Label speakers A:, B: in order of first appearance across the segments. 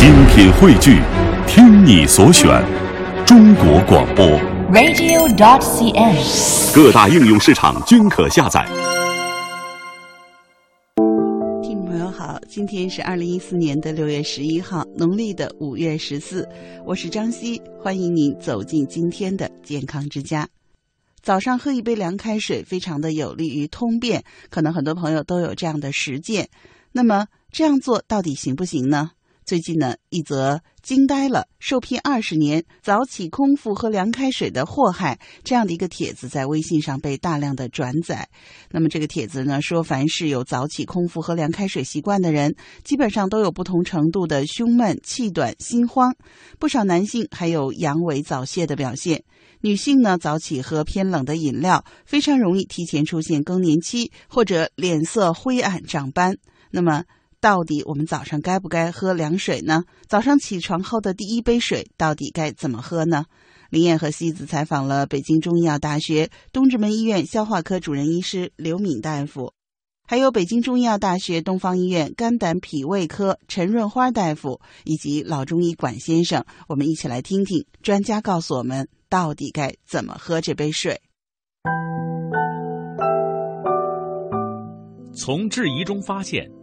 A: 精品汇聚，听你所选，中国广播。
B: radio.dot.cn，。
A: 各大应用市场均可下载。
C: 听众朋友好，今天是二零一四年的六月十一号，农历的五月十四，我是张希，欢迎您走进今天的健康之家。早上喝一杯凉开水，非常的有利于通便，可能很多朋友都有这样的实践。那么这样做到底行不行呢？最近呢，一则惊呆了，受聘二十年，早起空腹喝凉开水的祸害这样的一个帖子在微信上被大量的转载。那么这个帖子呢说，凡是有早起空腹喝凉开水习惯的人，基本上都有不同程度的胸闷、气短、心慌，不少男性还有阳痿早泄的表现。女性呢，早起喝偏冷的饮料，非常容易提前出现更年期或者脸色灰暗、长斑。那么，到底我们早上该不该喝凉水呢？早上起床后的第一杯水到底该怎么喝呢？林燕和西子采访了北京中医药大学东直门医院消化科主任医师刘敏大夫，还有北京中医药大学东方医院肝胆脾胃科陈润花大夫，以及老中医管先生。我们一起来听听专家告诉我们到底该怎么喝这杯水。
D: 从质疑中发现，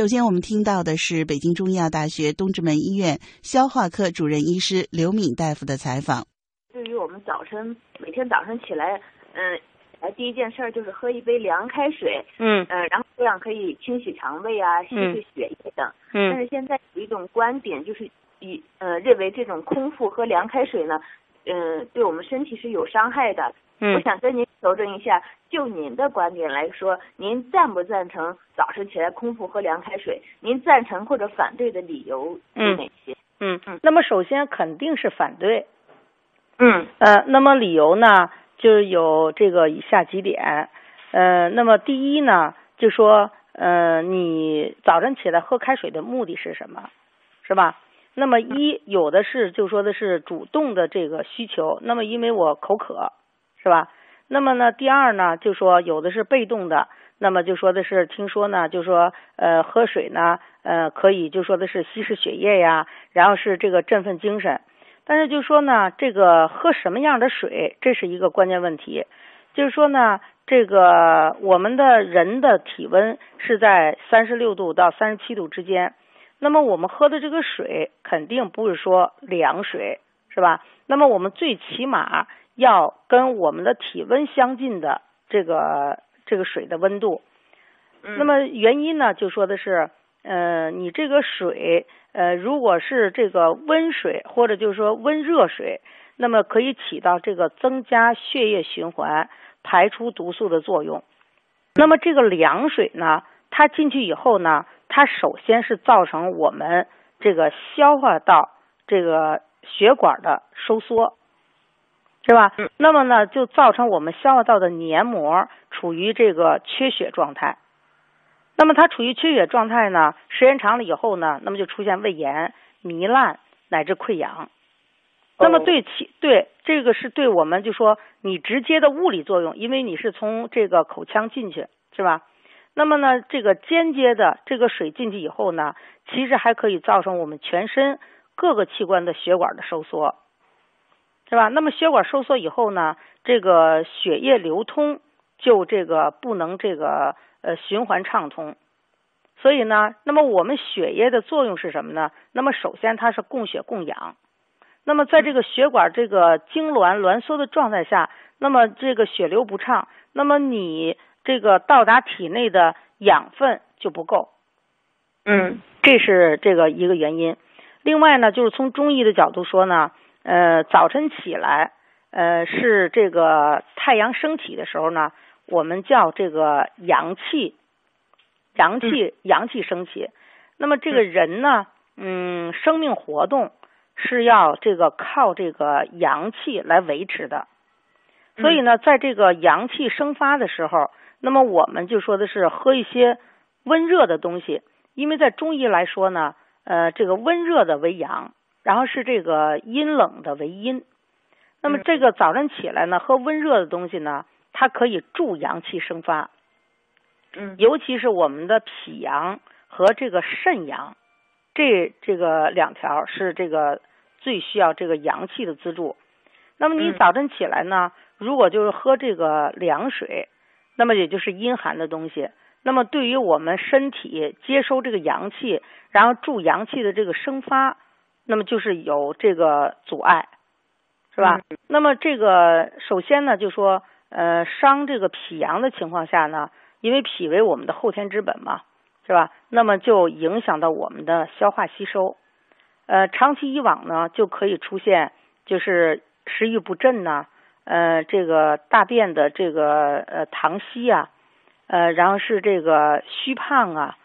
C: 首先，我们听到的是北京中医药大学东直门医院消化科主任医师刘敏大夫的采访。
E: 对于我们早晨每天早晨起来，嗯，来第一件事儿就是喝一杯凉开水，
F: 嗯，
E: 呃，然后这样可以清洗肠胃啊，稀释血液等。
F: 嗯。
E: 但是现在有一种观点，就是以呃认为这种空腹喝凉开水呢，嗯、呃，对我们身体是有伤害的。
F: 嗯。
E: 我想跟您求证一下，就您的观点来说，您赞不赞成早晨起来空腹喝凉开水？您赞成或者反对的理由有哪些？
F: 嗯嗯。那么首先肯定是反对。
E: 嗯。
F: 呃，那么理由呢，就是有这个以下几点。呃，那么第一呢，就说呃，你早晨起来喝开水的目的是什么？是吧？那么一有的是就说的是主动的这个需求，那么因为我口渴，是吧？那么呢，第二呢，就说有的是被动的，那么就说的是听说呢，就说呃喝水呢，呃可以就说的是稀释血液呀，然后是这个振奋精神。但是就说呢，这个喝什么样的水，这是一个关键问题。就是说呢，这个我们的人的体温是在三十六度到三十七度之间，那么我们喝的这个水肯定不是说凉水，是吧？那么我们最起码要跟我们的体温相近的这个这个水的温度。那么原因呢，就说的是，呃，你这个水，呃，如果是这个温水或者就是说温热水，那么可以起到这个增加血液循环、排出毒素的作用。那么这个凉水呢，它进去以后呢，它首先是造成我们这个消化道这个血管的收缩，是吧？那么呢，就造成我们消化道的黏膜处于这个缺血状态。那么它处于缺血状态呢，时间长了以后呢，那么就出现胃炎、糜烂乃至溃疡。那么对其对这个是对我们就说你直接的物理作用，因为你是从这个口腔进去，是吧？那么呢，这个间接的这个水进去以后呢，其实还可以造成我们全身各个器官的血管的收缩，是吧？那么血管收缩以后呢，这个血液流通就这个不能这个呃循环畅通，所以呢，那么我们血液的作用是什么呢？那么首先它是供血供氧。那么在这个血管这个痉挛挛缩的状态下，那么这个血流不畅，那么你这个到达体内的养分就不够。
G: 嗯，
F: 这是这个一个原因。另外呢，就是从中医的角度说呢，呃，早晨起来，呃，是这个太阳升起的时候呢，我们叫这个阳气，阳气阳气升起。那么这个人呢，嗯，生命活动是要这个靠这个阳气来维持的。所以呢，在这个阳气生发的时候，那么我们就说的是喝一些温热的东西，因为在中医来说呢，呃，这个温热的为阳，然后是这个阴冷的为阴。那么这个早晨起来呢，喝温热的东西呢，它可以助阳气生发。
G: 嗯，
F: 尤其是我们的脾阳和这个肾阳，这这个两条是这个最需要这个阳气的资助。那么你早晨起来呢，如果就是喝这个凉水，那么也就是阴寒的东西，那么对于我们身体接收这个阳气，然后助阳气的这个生发，那么就是有这个阻碍，是吧？那么这个首先呢，就说呃伤这个脾阳的情况下呢，因为脾为我们的后天之本嘛，是吧？那么就影响到我们的消化吸收，呃，长期以往呢，就可以出现就是食欲不振呐、呃，这个大便的这个呃溏稀啊，呃，然后是这个虚胖啊，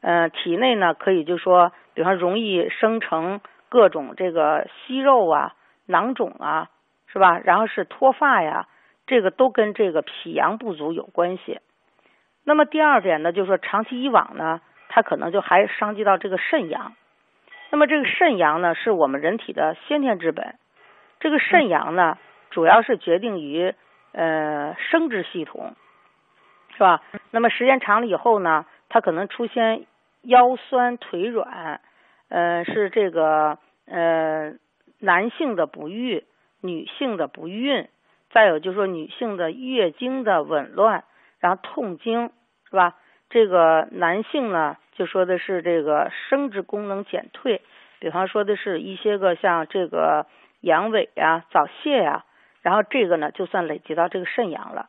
F: 呃，体内呢可以就说，比方容易生成各种这个息肉啊、囊肿啊，是吧？然后是脱发呀，这个都跟这个脾阳不足有关系。那么第二点呢，就是说长期以往呢，它可能就还伤及到这个肾阳。那么这个肾阳呢，是我们人体的先天之本。这个肾阳呢，主要是决定于呃生殖系统，是吧？那么时间长了以后呢，它可能出现腰酸腿软，呃，是这个呃男性的不育，女性的不孕，再有就是说女性的月经的紊乱，然后痛经，是吧？这个男性呢，就说的是这个生殖功能减退，比方说的是一些个像这个阳痿呀、早泄呀，然后这个呢就算累积到这个肾阳了。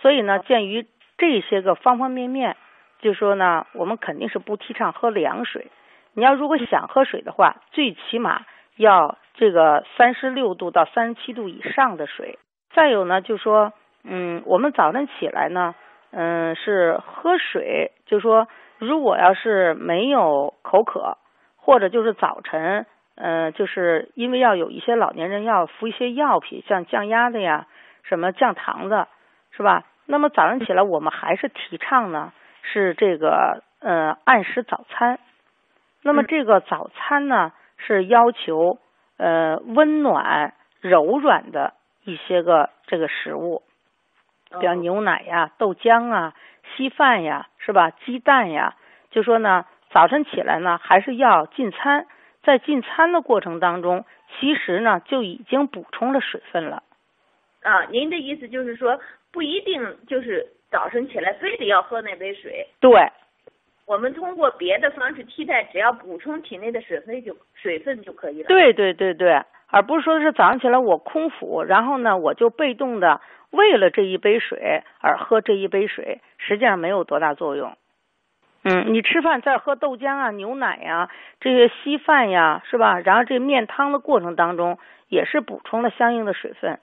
F: 所以呢，鉴于这些个方方面面，就说呢，我们肯定是不提倡喝凉水。你要如果想喝水的话，最起码要这个三十六度到三十七度以上的水。再有呢，就说，嗯，我们早上起来呢，嗯，是喝水，就说如果要是没有口渴，或者就是早晨，嗯，就是因为要有一些老年人要服一些药品，像降压的呀，什么降糖的，是吧？那么早上起来，我们还是提倡呢，是这个呃按时早餐。那么这个早餐呢，是要求呃温暖柔软的一些个这个食物，比方牛奶呀、豆浆啊、稀饭呀，是吧？鸡蛋呀，就说呢，早晨起来呢，还是要进餐。在进餐的过程当中，其实呢就已经补充了水分了。
E: 啊，您的意思就是说，不一定就是早晨起来非得要喝那杯水。
F: 对，
E: 我们通过别的方式替代，只要补充体内的水分就水分就可以了。
F: 对对对对，而不是说是早上起来我空腹，然后呢我就被动的为了这一杯水而喝这一杯水，实际上没有多大作用。嗯，你吃饭在喝豆浆啊、牛奶呀、这些稀饭呀，是吧？然后这面汤的过程当中，也是补充了相应的水分。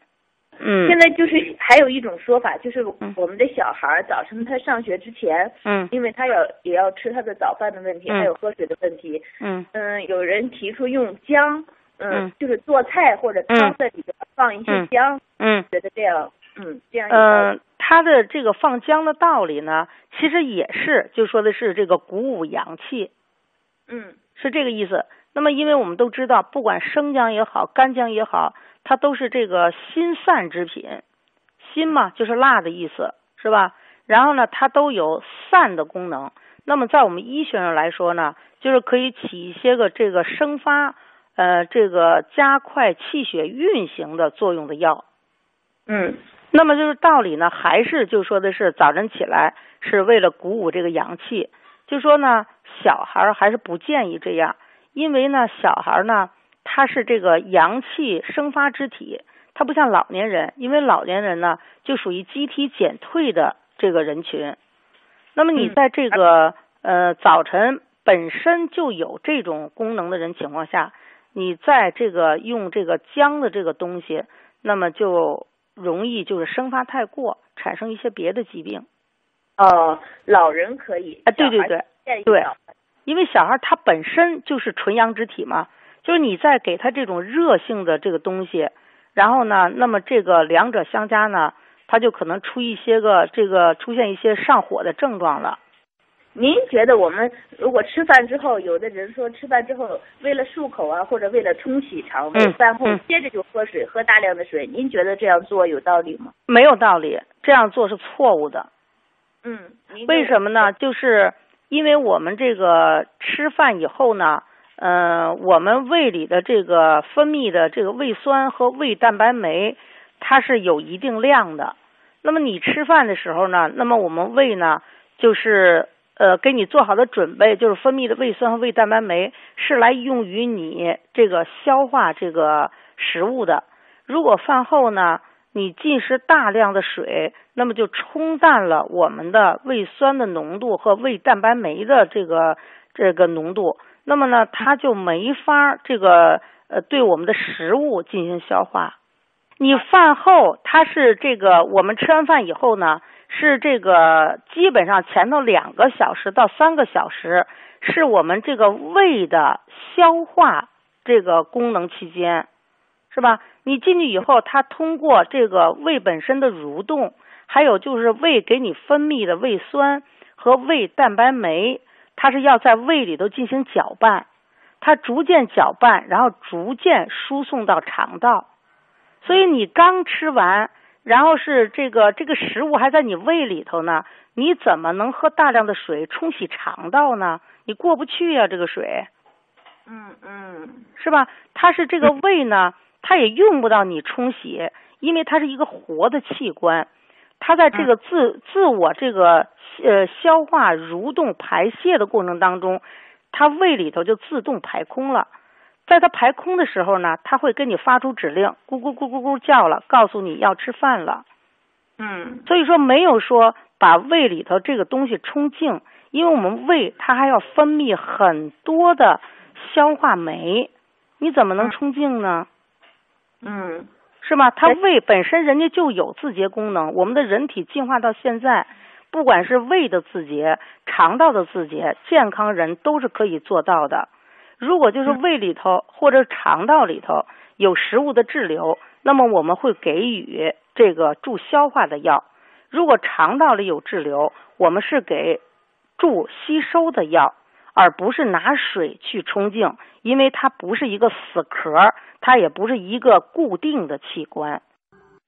F: 嗯，
E: 现在就是还有一种说法，就是我们的小孩儿早晨他上学之前，
F: 嗯，
E: 因为他要也要吃他的早饭的问题，
F: 嗯。
E: 还有喝水的问题，
F: 嗯。
E: 嗯，有人提出用姜，
F: 嗯
E: 嗯，就是做菜或者汤在里边放一些
F: 嗯。
E: 姜，
F: 嗯。
E: 觉得这样，嗯，这样
F: 它的这个放姜的道理呢，其实也是就说的是这个鼓舞阳气，
E: 嗯
F: 是这个意思。那么，因为我们都知道，不管生姜也好，干姜也好，它都是这个辛散之品。辛嘛，就是辣的意思，是吧？然后呢，它都有散的功能。那么，在我们医学上来说呢，就是可以起一些个这个生发，呃，这个加快气血运行的作用的药。
E: 嗯
F: 那么就是道理呢，还是就说的是早晨起来是为了鼓舞这个阳气，就说呢，小孩儿还是不建议这样，因为呢，小孩儿呢，他是这个阳气生发之体，他不像老年人，因为老年人呢就属于机体减退的这个人群。那么你在这个呃早晨本身就有这种功能的人情况下，你在这个用这个姜的这个东西，那么就容易就是生发太过，产生一些别的疾病。
E: 哦，老人可以
F: 啊，对对对对，因为小孩他本身就是纯阳之体嘛，就是你在给他这种热性的这个东西，然后呢，那么这个两者相加呢，他就可能出一些个这个出现一些上火的症状了。
E: 您觉得我们如果吃饭之后，有的人说吃饭之后为了漱口啊，或者为了冲洗肠胃，饭后接着就喝水，喝大量的水，您觉得这样做有道理吗？
F: 没有道理，这样做是错误的。
E: 嗯，
F: 为什么呢？就是因为我们这个吃饭以后呢，呃，我们胃里的这个分泌的这个胃酸和胃蛋白酶，它是有一定量的。那么你吃饭的时候呢，那么我们胃呢，就是呃，给你做好的准备，就是分泌的胃酸和胃蛋白酶是来用于你这个消化这个食物的。如果饭后呢，你进食大量的水，那么就冲淡了我们的胃酸的浓度和胃蛋白酶的这个这个浓度，那么呢，它就没法这个呃对我们的食物进行消化。你饭后它是这个，我们吃完饭以后呢，是这个基本上前头两个小时到三个小时是我们这个胃的消化这个功能期间。是吧？你进去以后，它通过这个胃本身的蠕动，还有就是胃给你分泌的胃酸和胃蛋白酶，它是要在胃里头进行搅拌，它逐渐搅拌，然后逐渐输送到肠道。所以你刚吃完，然后是这个这个食物还在你胃里头呢，你怎么能喝大量的水冲洗肠道呢？你过不去呀，这个水。
E: 嗯嗯，
F: 是吧？它是这个胃呢。它也用不到你冲洗，因为它是一个活的器官，它在这个自自我这个呃消化、蠕动、排泄的过程当中，它胃里头就自动排空了。在它排空的时候呢，它会跟你发出指令，咕咕咕咕咕叫了，告诉你要吃饭了。
E: 嗯，
F: 所以说没有说把胃里头这个东西冲净，因为我们胃它还要分泌很多的消化酶，你怎么能冲净呢？
E: 嗯，
F: 是吧？它胃本身人家就有自洁功能。我们的人体进化到现在，不管是胃的自洁、肠道的自洁，健康人都是可以做到的。如果就是胃里头或者肠道里头有食物的滞留，那么我们会给予这个助消化的药；如果肠道里有滞留，我们是给助吸收的药。而不是拿水去冲净，因为它不是一个死壳，它也不是一个固定的器官。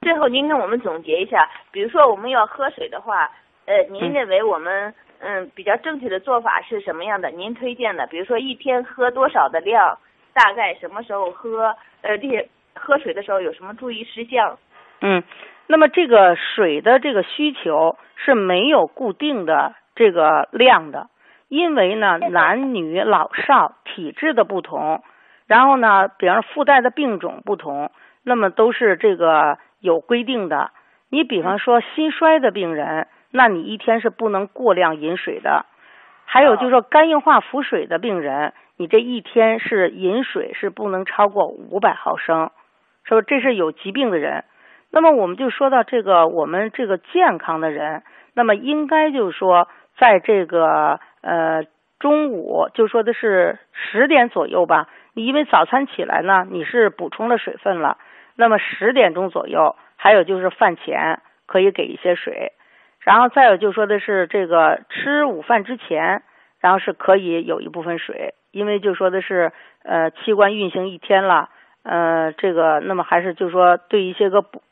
E: 最后，您跟我们总结一下，比如说我们要喝水的话，呃，您认为我们嗯比较正确的做法是什么样的？您推荐的，比如说一天喝多少的量，大概什么时候喝？呃，这些喝水的时候有什么注意事项？
F: 嗯，那么这个水的这个需求是没有固定的这个量的。因为呢，男女老少体质的不同，然后呢，比方说附带的病种不同，那么都是这个有规定的。你比方说心衰的病人，那你一天是不能过量饮水的。还有就是说肝硬化腹水的病人，你这一天是饮水是不能超过五百毫升，说这是有疾病的人。那么我们就说到这个我们这个健康的人，那么应该就是说在这个。呃，中午就说的是十点左右吧。你因为早餐起来呢，你是补充了水分了。那么十点钟左右，还有就是饭前可以给一些水。然后再有就说的是这个吃午饭之前，然后是可以有一部分水，因为就说的是呃器官运行一天了，呃这个那么还是就说对一些个补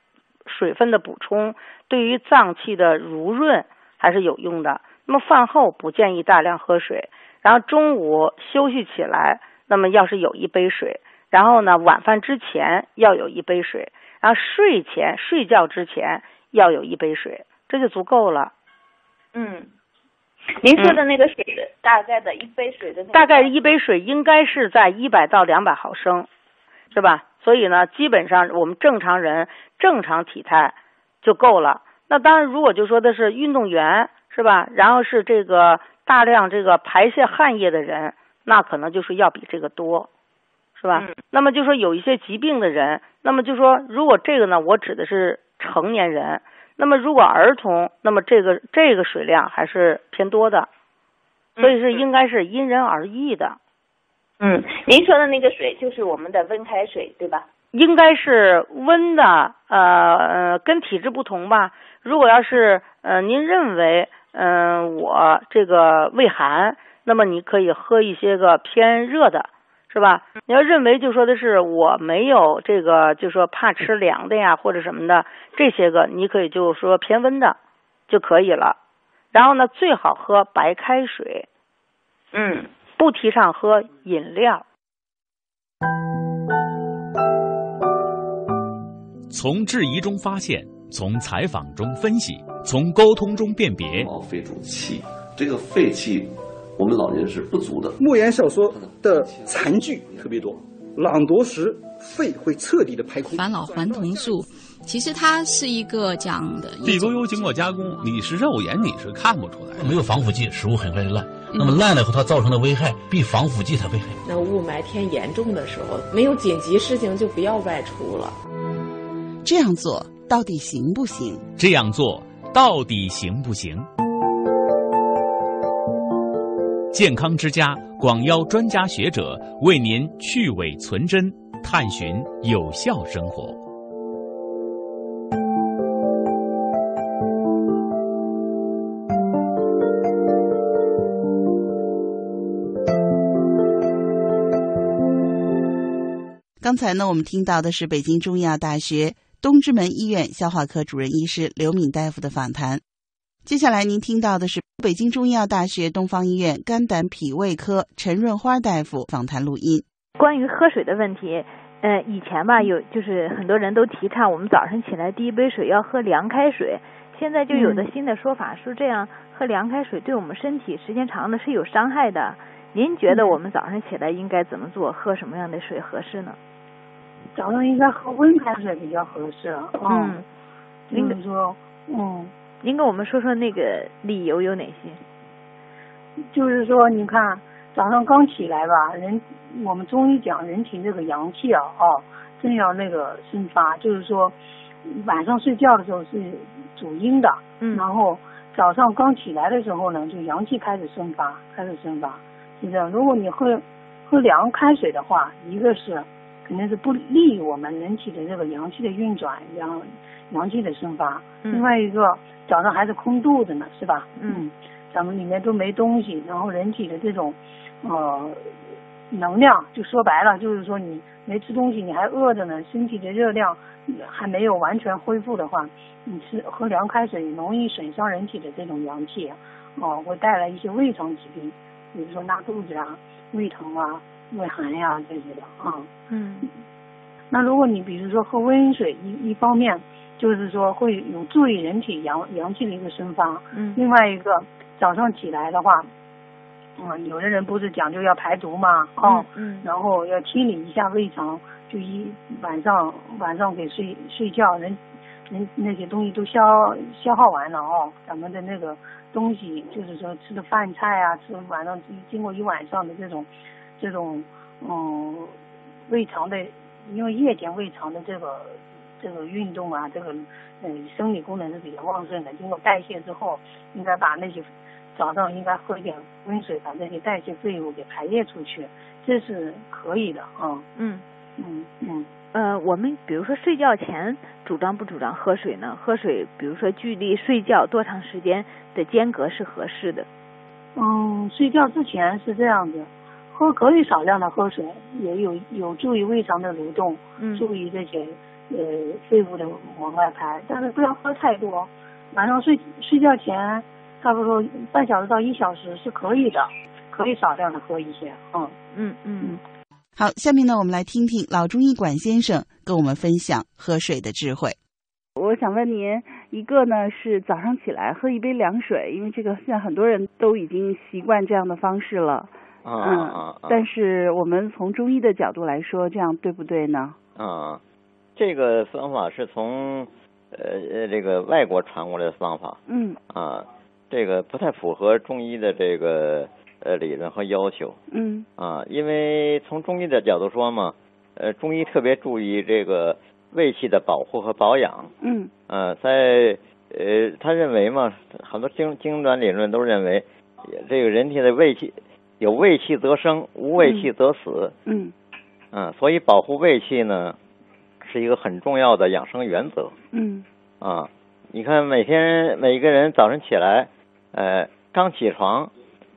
F: 水分的补充，对于脏器的濡润还是有用的。那么饭后不建议大量喝水，然后中午休息起来，那么要是有一杯水，然后呢晚饭之前要有一杯水，然后睡前睡觉之前要有一杯水，这就足够了。
E: 嗯，您说的那个水的大概的一杯水的
F: 大概一杯水应该是在一百到两百毫升。是吧？所以呢，基本上我们正常人正常体态就够了。那当然，如果就说的是运动员，是吧？然后是这个大量这个排泄汗液的人，那可能就是要比这个多，是吧？那么就说有一些疾病的人，那么就说如果这个呢，我指的是成年人。那么如果儿童，那么这个这个水量还是偏多的，所以是应该是因人而异的。
E: 嗯，您说的那个水就是我们的温开水，对吧？
F: 应该是温的，呃呃，跟体质不同吧。如果要是呃您认为嗯我这个胃寒，那么你可以喝一些个偏热的。是吧？你要认为就说的是我没有这个，就说怕吃凉的呀，或者什么的这些个，你可以就说偏温的就可以了。然后呢，最好喝白开水。
E: 嗯，
F: 不提倡喝饮料。
D: 从质疑中发现，从采访中分析，从沟通中辨别。
H: 肺主气，这个肺气。我们老年是不足的。
I: 莫言小说的残句特别多，朗读时肺会彻底的排空。
J: 返老还童术，其实它是一个讲的
K: 地沟油经过加工，你是肉眼你是看不出来，
L: 没有防腐剂，食物很快就烂。那么烂了以后，它造成的危害比防腐剂它危害。
G: 那雾霾天严重的时候，没有紧急事情就不要外出了。
C: 这样做到底行不行？
D: 这样做到底行不行？健康之家广邀专家学者为您去伪存真，探寻有效生活。
C: 刚才呢，我们听到的是北京中医药大学东直门医院消化科主任医师刘敏大夫的访谈。接下来您听到的是北京中医药大学东方医院肝胆脾胃科陈润花大夫访谈录音。
B: 关于喝水的问题，呃，以前吧有就是很多人都提倡我们早上起来第一杯水要喝凉开水，现在就有的新的说法说这样喝凉开水对我们身体时间长了是有伤害的。您觉得我们早上起来应该怎么做？喝什么样的水合适呢？
M: 早上应该喝温开水比较合适。嗯，嗯。
B: 您跟我们说说那个理由有哪些？
M: 就是说，你看早上刚起来吧，人我们中医讲人体这个阳气啊，哦，正要那个生发，就是说晚上睡觉的时候是主阴的，
B: 嗯，
M: 然后早上刚起来的时候呢，就阳气开始生发，开始生发，是这样。如果你喝喝凉开水的话，一个是肯定是不利于我们人体的这个阳气的运转，阳阳气的生发，另外一个。早上还是空肚子呢，是吧？
B: 嗯，
M: 咱们里面都没东西，然后人体的这种呃能量，就说白了，就是说你没吃东西，你还饿着呢，身体的热量还没有完全恢复的话，你吃喝凉开水容易损伤人体的这种阳气，哦，会带来一些胃肠疾病，比如说拉肚子啊、胃疼啊、胃寒呀这些的啊。
B: 嗯，
M: 那如果你比如说喝温水，一一方面。就是说会有助于人体阳阳气的一个生发。
B: 嗯。
M: 另外一个，早上起来的话，嗯，有的人不是讲究要排毒嘛，哦，
B: 嗯。
M: 然后要清理一下胃肠，就一晚上晚上给睡睡觉，人人那些东西都消消耗完了哦，咱们的那个东西就是说吃的饭菜啊，吃晚上经过一晚上的这种这种嗯胃肠的，因为夜间胃肠的这个。这个运动啊，这个嗯，生理功能是比较旺盛的。经过代谢之后，应该把那些早上应该喝一点温水，把这些代谢废物给排泄出去，这是可以的啊。
B: 嗯
M: 嗯嗯。
B: 呃，我们比如说睡觉前主张不主张喝水呢？喝水，比如说距离睡觉多长时间的间隔是合适的？
M: 嗯，睡觉之前是这样子，喝可以少量的喝水，也有有助于胃肠的蠕动，嗯助于这些。呃，肺部的往外排，但是不要喝太多。晚上睡睡觉前，差不多半小时到一小时是可以的，可以少量的喝一些。
B: 嗯嗯嗯。
C: 好，下面呢，我们来听听老中医管先生跟我们分享喝水的智慧。
N: 我想问您，一个呢是早上起来喝一杯凉水，因为这个现在很多人都已经习惯这样的方式了。
O: 啊啊！
N: 但是我们从中医的角度来说，这样对不对呢？
O: 啊，这个方法是从呃呃这个外国传过来的方法。
N: 嗯。
O: 啊，这个不太符合中医的这个呃理论和要求。
N: 嗯。
O: 啊，因为从中医的角度说嘛，呃，中医特别注意这个胃气的保护和保养。
N: 嗯。
O: 呃，在呃，他认为嘛，很多经经传理论都认为，这个人体的胃气。有胃气则生，无胃气则死。
N: 嗯，
O: 嗯，所以保护胃气呢，是一个很重要的养生原则。
N: 嗯，
O: 啊，你看每天每个人早晨起来，呃，刚起床，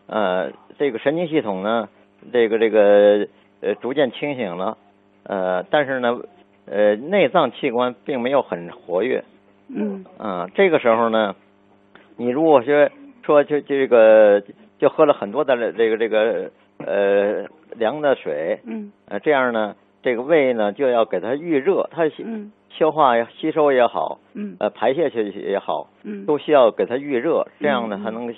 O: 呃，这个神经系统呢，这个这个呃逐渐清醒了，呃，但是呢，呃，内脏器官并没有很活跃。
N: 嗯，
O: 啊，这个时候呢，你如果说说就这个。就喝了很多的这个这个呃凉的水，
N: 嗯，
O: 呃这样呢，这个胃呢就要给它预热，它消化吸收也好，
N: 嗯，
O: 呃排泄去也好，
N: 嗯，
O: 都需要给它预热，这样呢才能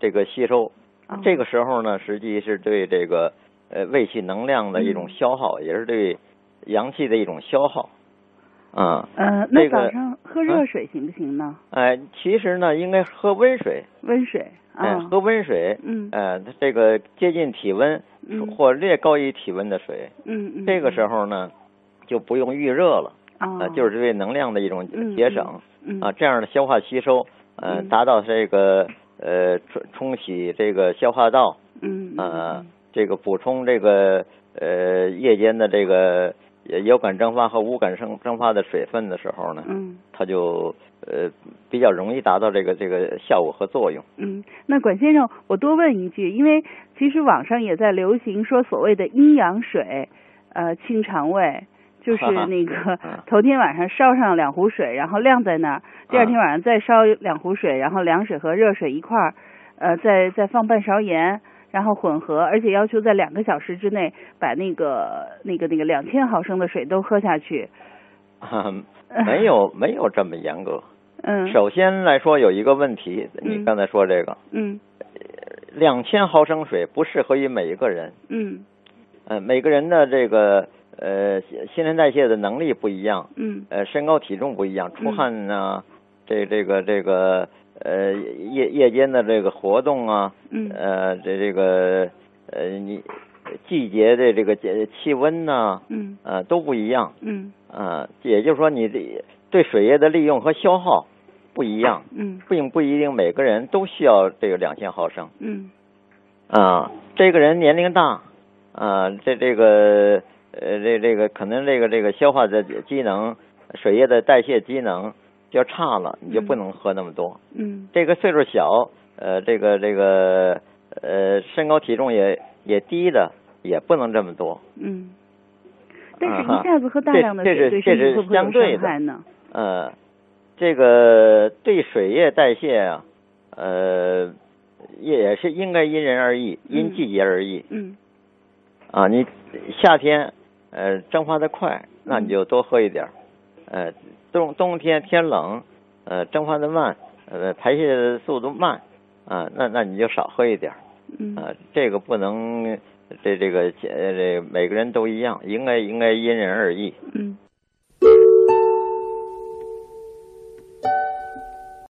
O: 这个吸收。
N: 啊
O: 这个时候呢，实际是对这个呃胃气能量的一种消耗，也是对阳气的一种消耗。啊，
N: 呃，那早上喝热水行不行呢？
O: 哎，其实呢，应该喝温水。
N: 温水。
O: 哎，喝温水，
N: 嗯，
O: 呃，这个接近体温或略高于体温的水，
N: 嗯嗯，
O: 这个时候呢，就不用预热了，
N: 啊，
O: 就是对能量的一种节省，
N: 嗯
O: 啊，这样的消化吸收，呃，达到这个呃冲冲洗这个消化道，
N: 嗯，
O: 呃，这个补充这个呃夜间的这个有感蒸发和无感蒸蒸发的水分的时候呢，
N: 嗯，
O: 它就。呃，比较容易达到这个这个效果和作用。
N: 嗯，那管先生，我多问一句，因为其实网上也在流行说所谓的阴阳水，呃，清肠胃，就是 那个 头天晚上烧上两壶水，然后晾在那儿，第二天晚上再烧两壶水，然后凉水和热水一块儿，呃，再再放半勺盐，然后混合，而且要求在两个小时之内把那个那个那个两千毫升的水都喝下去。
O: 没有没有这么严格。
N: 嗯。
O: 首先来说有一个问题，你刚才说这个。
N: 嗯。
O: 两千毫升水不适合于每一个人。
N: 嗯。
O: 呃，每个人的这个呃新陈代谢的能力不一样。
N: 嗯。
O: 呃，身高体重不一样，出汗呢，这这个这个呃夜夜间的这个活动啊。
N: 嗯。
O: 呃，这这个呃你季节的这个节气温
N: 呢。
O: 嗯。呃，都不一样。
N: 嗯。
O: 啊，也就是说，你这对水液的利用和消耗不一样，
N: 嗯，
O: 并不一定每个人都需要这个两千毫升，
N: 嗯，
O: 啊，这个人年龄大，啊，这这个呃，这这个可能这个这个消化的机能、水液的代谢机能就差了，你就不能喝那么多，
N: 嗯，
O: 这个岁数小，呃，这个这个呃，身高体重也也低的，也不能这么多，
N: 嗯。但是，一下子喝大量的
O: 水
N: 对身体会不会有伤害
O: 呢？呃，这个对水液代谢啊，呃，也是应该因人而异，因季节而异。
N: 嗯。
O: 啊，你夏天呃蒸发的快，那你就多喝一点呃，冬冬天天冷，呃蒸发的慢，呃排泄速度慢，啊，那那你就少喝一点
N: 嗯。
O: 呃，这个不能。这这个这每个人都一样，应该应该因人而异。
N: 嗯，